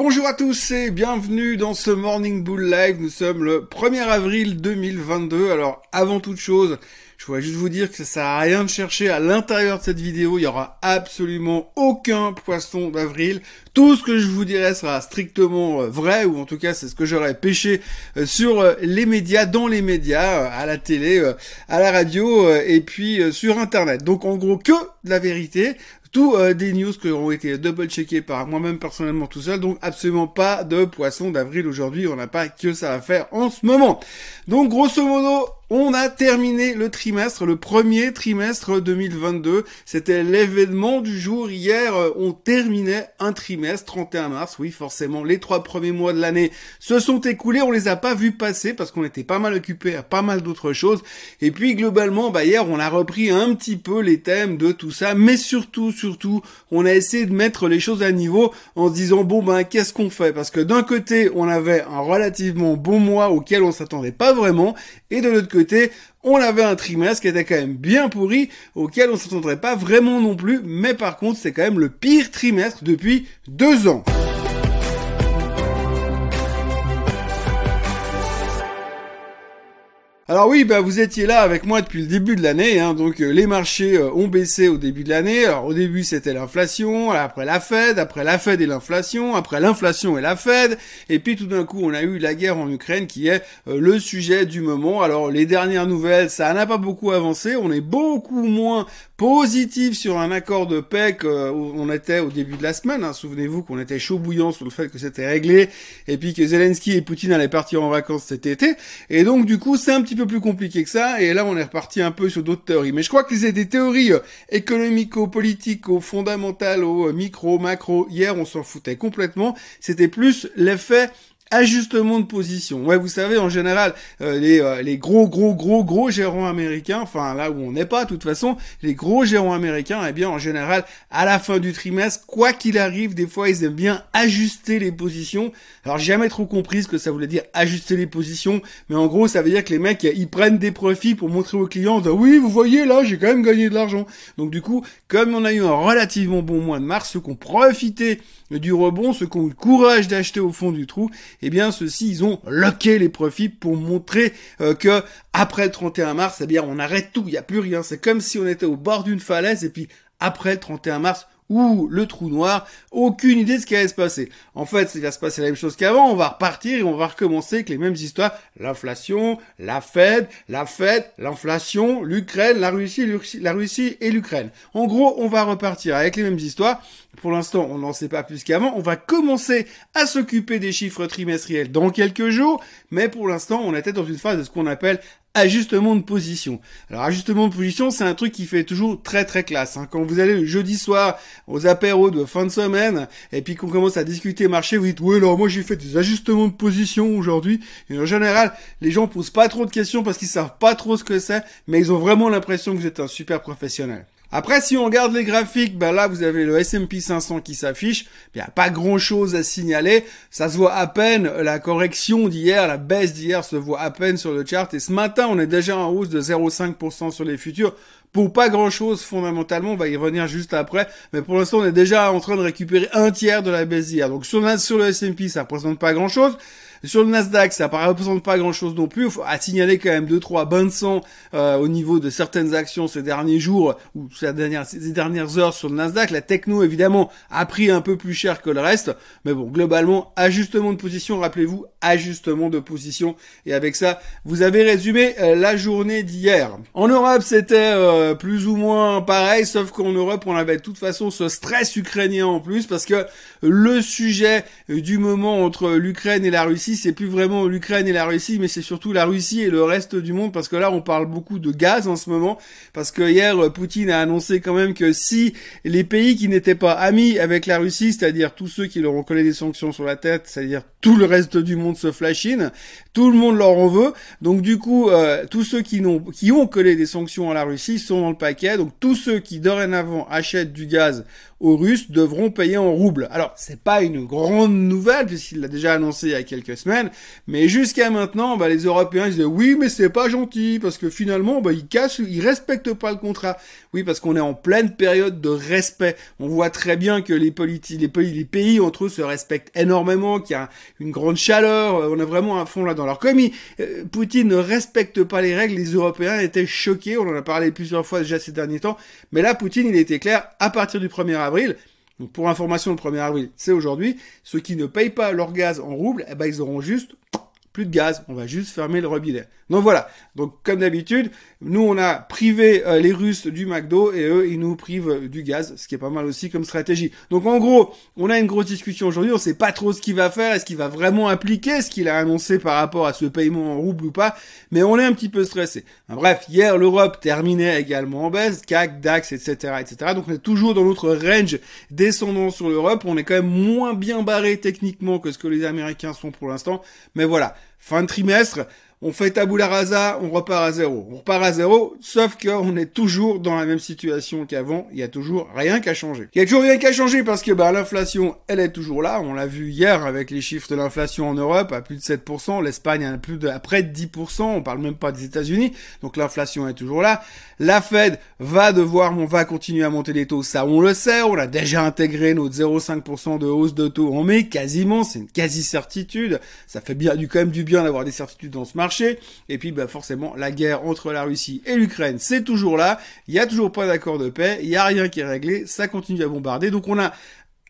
Bonjour à tous et bienvenue dans ce Morning Bull Live. Nous sommes le 1er avril 2022. Alors avant toute chose, je voudrais juste vous dire que ça sert à rien de chercher à l'intérieur de cette vidéo. Il y aura absolument aucun poisson d'avril. Tout ce que je vous dirai sera strictement euh, vrai, ou en tout cas c'est ce que j'aurais pêché euh, sur euh, les médias, dans les médias, à la télé, à la radio, et puis sur Internet. Donc en gros que de la vérité tous euh, des news qui ont été double-checkés par moi-même personnellement tout seul, donc absolument pas de poisson d'avril aujourd'hui, on n'a pas que ça à faire en ce moment. Donc grosso modo, on a terminé le trimestre, le premier trimestre 2022. C'était l'événement du jour. Hier, euh, on terminait un trimestre, 31 mars. Oui, forcément, les trois premiers mois de l'année se sont écoulés. On les a pas vus passer parce qu'on était pas mal occupés à pas mal d'autres choses. Et puis, globalement, bah, hier, on a repris un petit peu les thèmes de tout ça. Mais surtout, surtout, on a essayé de mettre les choses à niveau en se disant, bon, ben, qu'est-ce qu'on fait? Parce que d'un côté, on avait un relativement bon mois auquel on s'attendait pas vraiment. Et de l'autre côté, on avait un trimestre qui était quand même bien pourri, auquel on s'attendrait pas vraiment non plus, mais par contre c'est quand même le pire trimestre depuis deux ans. Alors oui, bah vous étiez là avec moi depuis le début de l'année, hein, donc euh, les marchés euh, ont baissé au début de l'année. Alors au début c'était l'inflation, après la Fed, après la Fed et l'inflation, après l'inflation et la Fed, et puis tout d'un coup on a eu la guerre en Ukraine qui est euh, le sujet du moment. Alors les dernières nouvelles, ça n'a pas beaucoup avancé, on est beaucoup moins positif sur un accord de paix où on était au début de la semaine. Hein. Souvenez-vous qu'on était chaud bouillant sur le fait que c'était réglé, et puis que Zelensky et Poutine allaient partir en vacances cet été. Et donc du coup c'est un petit plus compliqué que ça, et là on est reparti un peu sur d'autres théories. Mais je crois que c'est des théories euh, économico-politico, fondamentales, au euh, micro, macro. Hier on s'en foutait complètement. C'était plus l'effet Ajustement de position. Ouais, vous savez, en général, euh, les, euh, les gros, gros, gros, gros gérants américains, enfin là où on n'est pas, de toute façon, les gros gérants américains, eh bien, en général, à la fin du trimestre, quoi qu'il arrive, des fois, ils aiment bien ajuster les positions. Alors, j'ai jamais trop compris ce que ça voulait dire ajuster les positions, mais en gros, ça veut dire que les mecs, ils prennent des profits pour montrer aux clients, oui, vous voyez, là, j'ai quand même gagné de l'argent. Donc, du coup, comme on a eu un relativement bon mois de mars, ceux qui ont profité du rebond, ceux qui ont eu le courage d'acheter au fond du trou, eh bien ceux-ci ils ont loqué les profits pour montrer euh, que après le 31 mars, eh bien on arrête tout, il n'y a plus rien. C'est comme si on était au bord d'une falaise et puis après le 31 mars, ou le trou noir, aucune idée de ce qui allait se passer. En fait, il va se passer la même chose qu'avant, on va repartir et on va recommencer avec les mêmes histoires. L'inflation, la Fed, la Fed, l'inflation, l'Ukraine, la Russie, la Russie et l'Ukraine. En gros, on va repartir avec les mêmes histoires. Pour l'instant, on n'en sait pas plus qu'avant. On va commencer à s'occuper des chiffres trimestriels dans quelques jours, mais pour l'instant, on était dans une phase de ce qu'on appelle ajustement de position. Alors ajustement de position, c'est un truc qui fait toujours très très classe. Hein. Quand vous allez le jeudi soir aux apéros de fin de semaine et puis qu'on commence à discuter marché, vous dites oui alors moi j'ai fait des ajustements de position aujourd'hui. Et en général, les gens posent pas trop de questions parce qu'ils savent pas trop ce que c'est, mais ils ont vraiment l'impression que vous êtes un super professionnel. Après, si on regarde les graphiques, ben là, vous avez le S&P 500 qui s'affiche. Il n'y a pas grand-chose à signaler. Ça se voit à peine. La correction d'hier, la baisse d'hier se voit à peine sur le chart. Et ce matin, on est déjà en hausse de 0,5% sur les futurs. Pour pas grand-chose, fondamentalement, on va y revenir juste après. Mais pour l'instant, on est déjà en train de récupérer un tiers de la baisse. Donc sur, sur le S&P, ça représente pas grand-chose. Sur le Nasdaq, ça ne représente pas grand-chose non plus. Il faut à signaler quand même deux trois bains de sang euh, au niveau de certaines actions ces derniers jours ou ces dernières, ces dernières heures sur le Nasdaq. La techno évidemment a pris un peu plus cher que le reste, mais bon globalement ajustement de position. Rappelez-vous ajustement de position. Et avec ça, vous avez résumé euh, la journée d'hier. En Europe, c'était euh, plus ou moins pareil, sauf qu'en Europe, on avait de toute façon ce stress ukrainien en plus parce que le sujet du moment entre l'Ukraine et la Russie c'est plus vraiment l'Ukraine et la Russie, mais c'est surtout la Russie et le reste du monde, parce que là, on parle beaucoup de gaz en ce moment, parce que hier, Poutine a annoncé quand même que si les pays qui n'étaient pas amis avec la Russie, c'est-à-dire tous ceux qui leur ont collé des sanctions sur la tête, c'est-à-dire tout le reste du monde se flashine, tout le monde leur en veut, donc du coup, euh, tous ceux qui, n'ont, qui ont collé des sanctions à la Russie dans le paquet, donc tous ceux qui dorénavant achètent du gaz aux Russes devront payer en roubles. Alors, c'est pas une grande nouvelle puisqu'il l'a déjà annoncé il y a quelques semaines, mais jusqu'à maintenant, bah, les Européens disaient oui, mais c'est pas gentil parce que finalement, bah, ils cassent, ils respectent pas le contrat. Oui, parce qu'on est en pleine période de respect. On voit très bien que les les pays, les pays entre eux se respectent énormément, qu'il y a une grande chaleur. Euh, on est vraiment à fond là dans leur commis. Euh, Poutine ne respecte pas les règles. Les Européens étaient choqués. On en a parlé plusieurs fois déjà ces derniers temps. Mais là, Poutine, il était clair à partir du 1er Donc pour information, le 1er avril, c'est aujourd'hui. Ceux qui ne payent pas leur gaz en roubles, eh ben, ils auront juste de gaz. On va juste fermer le robinet. Donc voilà. Donc comme d'habitude, nous on a privé euh, les Russes du McDo et eux ils nous privent euh, du gaz, ce qui est pas mal aussi comme stratégie. Donc en gros, on a une grosse discussion aujourd'hui, on sait pas trop ce qu'il va faire, est-ce qu'il va vraiment appliquer ce qu'il a annoncé par rapport à ce paiement en rouble ou pas, mais on est un petit peu stressé. bref, hier l'Europe terminait également en baisse, CAC, DAX, etc., etc. Donc on est toujours dans notre range descendant sur l'Europe, on est quand même moins bien barré techniquement que ce que les Américains sont pour l'instant, mais voilà, fin de trimestre on fait tabula rasa, on repart à zéro. On repart à zéro, sauf qu'on est toujours dans la même situation qu'avant, il y a toujours rien qu'à changer. Il y a toujours rien qu'à changer parce que bah, l'inflation, elle est toujours là, on l'a vu hier avec les chiffres de l'inflation en Europe, à plus de 7%, l'Espagne à plus de, à près de 10%, on parle même pas des États-Unis, donc l'inflation est toujours là. La Fed va devoir, on va continuer à monter les taux, ça on le sait, on a déjà intégré notre 0,5% de hausse de taux en mai, quasiment, c'est une quasi-certitude, ça fait bien du quand même du bien d'avoir des certitudes dans ce marché et puis, bah, forcément, la guerre entre la Russie et l'Ukraine, c'est toujours là. Il y a toujours pas d'accord de paix. Il y a rien qui est réglé. Ça continue à bombarder. Donc, on a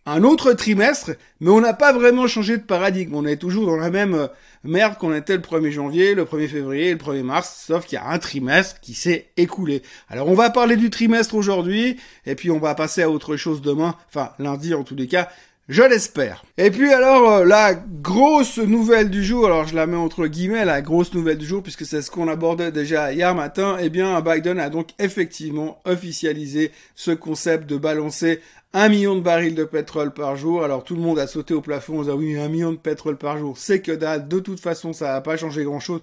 un autre trimestre, mais on n'a pas vraiment changé de paradigme. On est toujours dans la même euh, merde qu'on était le 1er janvier, le 1er février, le 1er mars, sauf qu'il y a un trimestre qui s'est écoulé. Alors on va parler du trimestre aujourd'hui, et puis on va passer à autre chose demain, enfin lundi en tous les cas, je l'espère. Et puis alors, euh, la grosse nouvelle du jour, alors je la mets entre guillemets, la grosse nouvelle du jour, puisque c'est ce qu'on abordait déjà hier matin, eh bien Biden a donc effectivement officialisé ce concept de balancer un million de barils de pétrole par jour. Alors tout le monde a sauté au plafond en disant oui, un million de pétrole par jour, c'est que dalle. De toute façon, ça va pas changer grand chose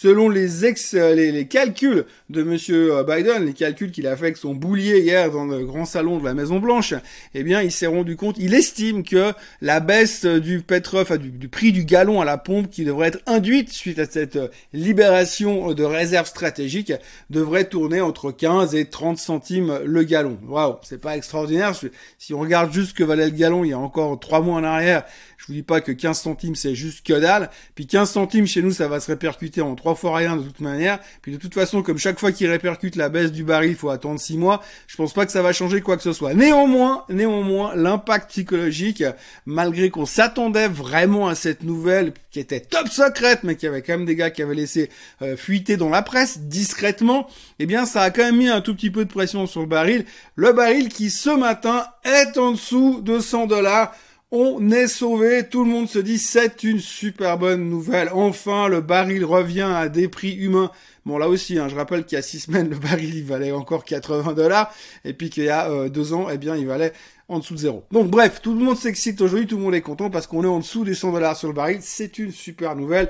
selon les, ex, euh, les, calculs de Monsieur euh, Biden, les calculs qu'il a fait avec son boulier hier dans le grand salon de la Maison Blanche, eh bien, il s'est rendu compte, il estime que la baisse du pétrole, enfin du, prix du gallon à la pompe, qui devrait être induite suite à cette euh, libération de réserves stratégiques, devrait tourner entre 15 et 30 centimes le gallon. Waouh, c'est pas extraordinaire. Si on regarde juste que valait le gallon il y a encore trois mois en arrière, je vous dis pas que 15 centimes c'est juste que dalle. Puis 15 centimes chez nous, ça va se répercuter en rien de toute manière. Puis de toute façon, comme chaque fois qu'il répercute la baisse du baril, il faut attendre six mois. Je pense pas que ça va changer quoi que ce soit. Néanmoins, néanmoins, l'impact psychologique, malgré qu'on s'attendait vraiment à cette nouvelle qui était top secrète, mais qui avait quand même des gars qui avaient laissé euh, fuiter dans la presse discrètement, eh bien, ça a quand même mis un tout petit peu de pression sur le baril. Le baril qui ce matin est en dessous de 100 dollars. On est sauvé, tout le monde se dit c'est une super bonne nouvelle. Enfin, le baril revient à des prix humains. Bon, là aussi, hein, je rappelle qu'il y a six semaines, le baril, il valait encore 80 dollars, et puis qu'il y a euh, deux ans, eh bien, il valait en dessous de zéro. Donc, bref, tout le monde s'excite aujourd'hui, tout le monde est content parce qu'on est en dessous des 100 dollars sur le baril. C'est une super nouvelle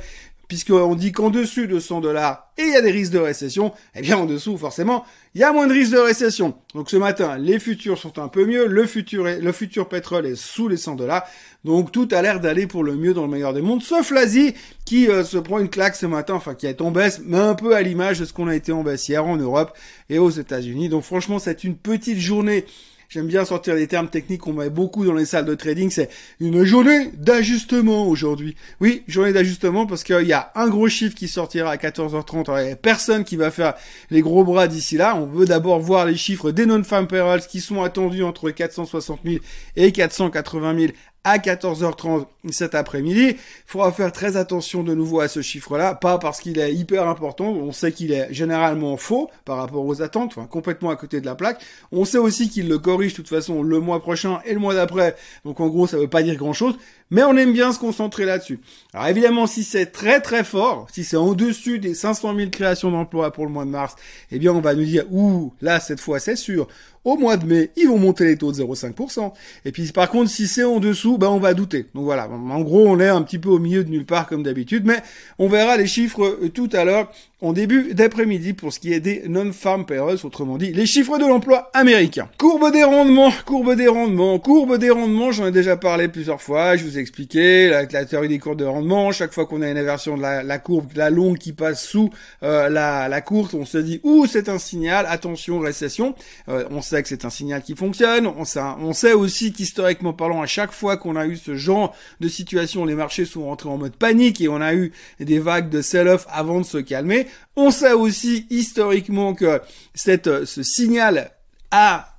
puisqu'on dit qu'en dessus de 100 dollars et il y a des risques de récession, eh bien en dessous forcément il y a moins de risques de récession. Donc ce matin les futurs sont un peu mieux, le futur, le futur pétrole est sous les 100 dollars, donc tout a l'air d'aller pour le mieux dans le meilleur des mondes, sauf l'Asie qui euh, se prend une claque ce matin, enfin qui est en baisse, mais un peu à l'image de ce qu'on a été en baisse hier en Europe et aux États-Unis. Donc franchement c'est une petite journée J'aime bien sortir des termes techniques qu'on met beaucoup dans les salles de trading. C'est une journée d'ajustement aujourd'hui. Oui, journée d'ajustement parce qu'il y a un gros chiffre qui sortira à 14h30. Il n'y a personne qui va faire les gros bras d'ici là. On veut d'abord voir les chiffres des non-farm payrolls qui sont attendus entre 460 000 et 480 000 à 14h30 cet après-midi. Il faudra faire très attention de nouveau à ce chiffre-là, pas parce qu'il est hyper important, on sait qu'il est généralement faux par rapport aux attentes, enfin complètement à côté de la plaque. On sait aussi qu'il le corrige de toute façon le mois prochain et le mois d'après, donc en gros ça veut pas dire grand-chose, mais on aime bien se concentrer là-dessus. Alors évidemment, si c'est très très fort, si c'est en dessus des 500 000 créations d'emplois pour le mois de mars, eh bien on va nous dire, ouh, là cette fois c'est sûr, au mois de mai, ils vont monter les taux de 0,5%. Et puis par contre, si c'est en dessous, ben on va douter. Donc voilà, en gros, on est un petit peu au milieu de nulle part comme d'habitude, mais on verra les chiffres euh, tout à l'heure. En début d'après-midi pour ce qui est des non-farm payrolls, autrement dit les chiffres de l'emploi américain. Courbe des rendements, courbe des rendements, courbe des rendements, j'en ai déjà parlé plusieurs fois, je vous ai expliqué la, la théorie des courbes de rendement, chaque fois qu'on a une inversion de la, courbe, la longue qui passe sous euh, la, la courte, on se dit ouh c'est un signal, attention récession, euh, on sait que c'est un signal qui fonctionne, on sait, on sait aussi qu'historiquement parlant, à chaque fois qu'on a eu ce genre de situation, les marchés sont rentrés en mode panique et on a eu des vagues de sell-off avant de se calmer. On sait aussi historiquement que cette, ce signal a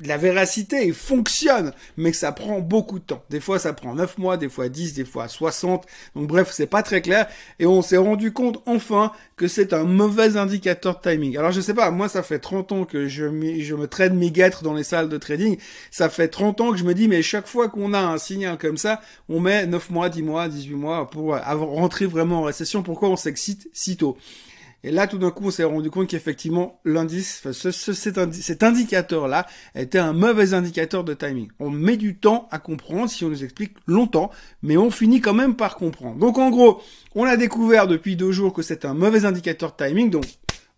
la véracité fonctionne, mais que ça prend beaucoup de temps. Des fois, ça prend 9 mois, des fois 10, des fois 60. Donc bref, c'est pas très clair. Et on s'est rendu compte enfin que c'est un mauvais indicateur de timing. Alors je sais pas, moi ça fait 30 ans que je, je me trade mes guêtres dans les salles de trading. Ça fait 30 ans que je me dis, mais chaque fois qu'on a un signal comme ça, on met 9 mois, 10 mois, 18 mois pour rentrer vraiment en récession. Pourquoi on s'excite si tôt? Et là, tout d'un coup, on s'est rendu compte qu'effectivement, l'indice, ce, cet, indicateur-là était un mauvais indicateur de timing. On met du temps à comprendre si on nous explique longtemps, mais on finit quand même par comprendre. Donc, en gros, on a découvert depuis deux jours que c'est un mauvais indicateur de timing, donc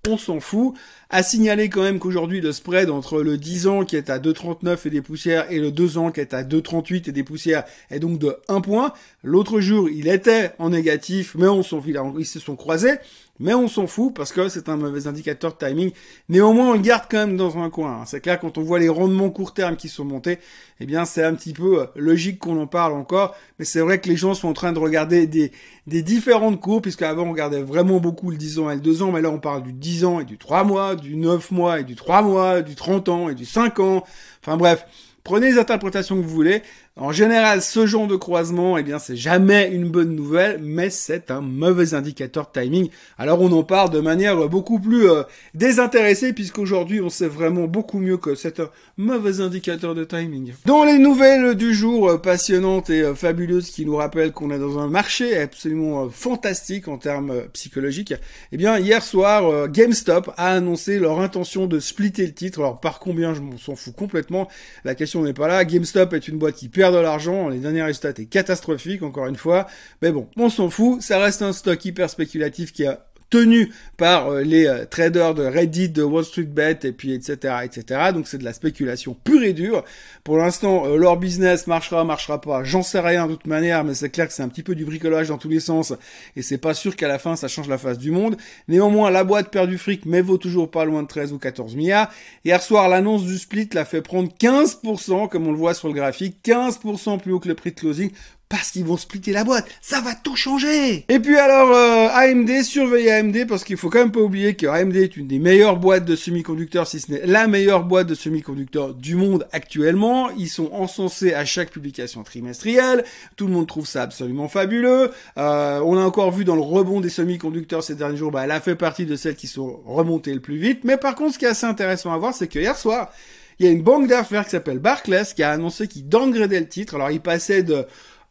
on s'en fout. À signaler quand même qu'aujourd'hui, le spread entre le 10 ans qui est à 2,39 et des poussières et le 2 ans qui est à 2,38 et des poussières est donc de 1 point. L'autre jour, il était en négatif, mais on s'en ils se sont croisés. Mais on s'en fout parce que c'est un mauvais indicateur de timing. Néanmoins, on le garde quand même dans un coin. Hein. C'est clair, quand on voit les rendements court terme qui sont montés, eh bien, c'est un petit peu euh, logique qu'on en parle encore. Mais c'est vrai que les gens sont en train de regarder des, des différentes courbes, puisqu'avant, on regardait vraiment beaucoup le 10 ans et le 2 ans. Mais là, on parle du 10 ans et du 3 mois, du 9 mois et du 3 mois, du 30 ans et du 5 ans. Enfin bref, prenez les interprétations que vous voulez. En général, ce genre de croisement, eh bien, c'est jamais une bonne nouvelle, mais c'est un mauvais indicateur de timing. Alors, on en parle de manière beaucoup plus euh, désintéressée, puisqu'aujourd'hui, on sait vraiment beaucoup mieux que c'est un mauvais indicateur de timing. Dans les nouvelles du jour euh, passionnantes et euh, fabuleuses qui nous rappellent qu'on est dans un marché absolument fantastique en termes psychologiques, eh bien, hier soir, GameStop a annoncé leur intention de splitter le titre. Alors, par combien, je m'en s'en fous complètement. La question n'est pas là. GameStop est une boîte qui perd de l'argent. Les derniers résultats étaient catastrophiques, encore une fois. Mais bon, on s'en fout. Ça reste un stock hyper spéculatif qui a tenu par euh, les euh, traders de Reddit, de Wall Street Bet et puis etc etc. Donc c'est de la spéculation pure et dure. Pour l'instant, euh, leur business marchera, marchera pas. J'en sais rien de toute manière, mais c'est clair que c'est un petit peu du bricolage dans tous les sens et c'est pas sûr qu'à la fin ça change la face du monde. Néanmoins, la boîte perd du fric, mais vaut toujours pas loin de 13 ou 14 milliards. Hier soir, l'annonce du split l'a fait prendre 15%, comme on le voit sur le graphique, 15% plus haut que le prix de closing parce qu'ils vont splitter la boîte. Ça va tout changer. Et puis alors euh, AMD, surveillez AMD parce qu'il faut quand même pas oublier que AMD est une des meilleures boîtes de semi-conducteurs, si ce n'est la meilleure boîte de semi-conducteurs du monde actuellement. Ils sont encensés à chaque publication trimestrielle. Tout le monde trouve ça absolument fabuleux. Euh, on a encore vu dans le rebond des semi-conducteurs ces derniers jours, bah, elle a fait partie de celles qui sont remontées le plus vite. Mais par contre, ce qui est assez intéressant à voir, c'est que hier soir, il y a une banque d'affaires qui s'appelle Barclays qui a annoncé qu'il downgradait le titre. Alors il passait de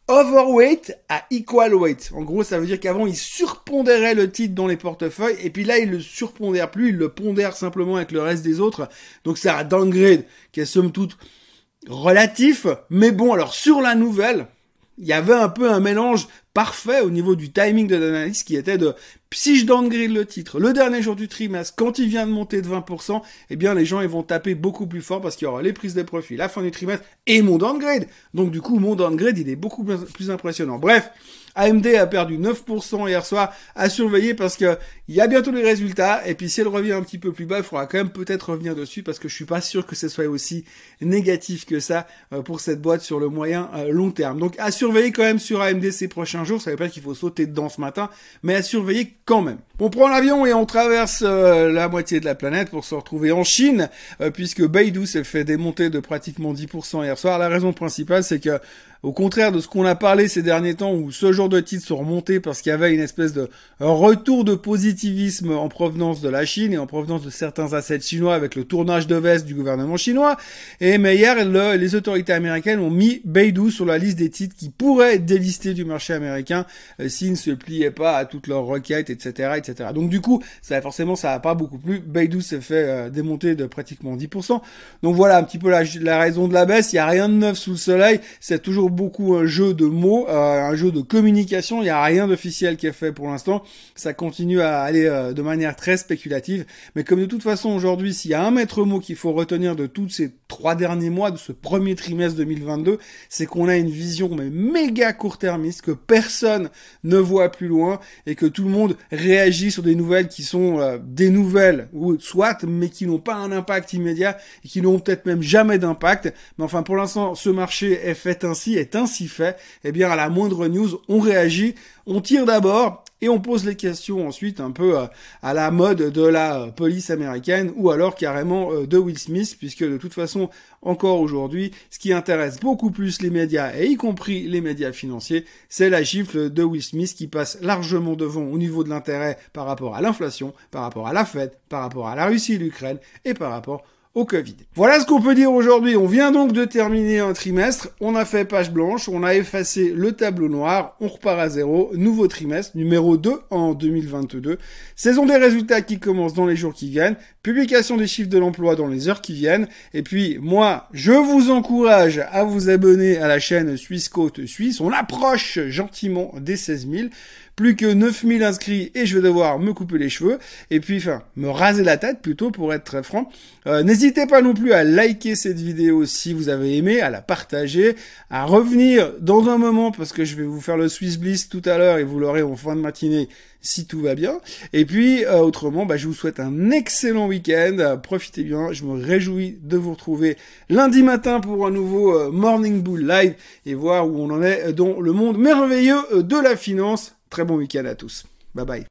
overweight à equal weight. En gros, ça veut dire qu'avant, il surpondérait le titre dans les portefeuilles, et puis là, il le surpondère plus, il le pondère simplement avec le reste des autres. Donc c'est un downgrade qui est somme toute relatif, mais bon, alors sur la nouvelle, il y avait un peu un mélange parfait au niveau du timing de l'analyse qui était de si je downgrade le titre le dernier jour du trimestre quand il vient de monter de 20%, eh bien les gens ils vont taper beaucoup plus fort parce qu'il y aura les prises de profit, la fin du trimestre et mon downgrade. Donc du coup mon downgrade il est beaucoup plus impressionnant. Bref, AMD a perdu 9% hier soir, à surveiller parce que il y a bientôt les résultats, et puis si elle revient un petit peu plus bas, il faudra quand même peut-être revenir dessus parce que je suis pas sûr que ce soit aussi négatif que ça euh, pour cette boîte sur le moyen euh, long terme. Donc à surveiller quand même sur AMD ces prochains jours, ça veut pas qu'il faut sauter dedans ce matin, mais à surveiller quand même. On prend l'avion et on traverse euh, la moitié de la planète pour se retrouver en Chine, puisque Beidou s'est fait démonter de pratiquement 10% hier soir. La raison principale, c'est que au contraire de ce qu'on a parlé ces derniers temps où ce genre de titres sont remontés parce qu'il y avait une espèce de retour de positivisme en provenance de la Chine et en provenance de certains assets chinois avec le tournage de veste du gouvernement chinois. Et mais hier, les autorités américaines ont mis Beidou sur la liste des titres qui pourraient être délistés du marché américain euh, s'ils ne se pliaient pas à toutes leurs requêtes, etc., etc. Donc du coup, ça forcément, ça n'a pas beaucoup plu. Beidou s'est fait euh, démonter de pratiquement 10%. Donc voilà un petit peu la, la raison de la baisse. Il n'y a rien de neuf sous le soleil. C'est toujours beaucoup un jeu de mots, un jeu de communication. Il n'y a rien d'officiel qui est fait pour l'instant. Ça continue à aller de manière très spéculative. Mais comme de toute façon aujourd'hui, s'il y a un maître mot qu'il faut retenir de tous ces trois derniers mois, de ce premier trimestre 2022, c'est qu'on a une vision mais méga court-termiste, que personne ne voit plus loin et que tout le monde réagit sur des nouvelles qui sont euh, des nouvelles, ou soit, mais qui n'ont pas un impact immédiat et qui n'ont peut-être même jamais d'impact. Mais enfin, pour l'instant, ce marché est fait ainsi, ainsi fait. Eh bien, à la moindre news, on réagit, on tire d'abord et on pose les questions ensuite un peu euh, à la mode de la police américaine ou alors carrément euh, de Will Smith puisque de toute façon encore aujourd'hui ce qui intéresse beaucoup plus les médias et y compris les médias financiers c'est la gifle de Will Smith qui passe largement devant au niveau de l'intérêt par rapport à l'inflation, par rapport à la Fed, par rapport à la Russie et l'Ukraine et par rapport Voilà ce qu'on peut dire aujourd'hui. On vient donc de terminer un trimestre. On a fait page blanche. On a effacé le tableau noir. On repart à zéro. Nouveau trimestre, numéro 2 en 2022. Saison des résultats qui commence dans les jours qui viennent. Publication des chiffres de l'emploi dans les heures qui viennent. Et puis, moi, je vous encourage à vous abonner à la chaîne Suisse Côte Suisse. On approche gentiment des 16 000 plus que 9000 inscrits et je vais devoir me couper les cheveux et puis enfin me raser la tête plutôt pour être très franc. Euh, n'hésitez pas non plus à liker cette vidéo si vous avez aimé, à la partager, à revenir dans un moment parce que je vais vous faire le Swiss Bliss tout à l'heure et vous l'aurez en fin de matinée si tout va bien. Et puis euh, autrement, bah, je vous souhaite un excellent week-end. profitez bien. Je me réjouis de vous retrouver lundi matin pour un nouveau euh, Morning Bull Live et voir où on en est dans le monde merveilleux de la finance. Très bon week-end à tous. Bye bye.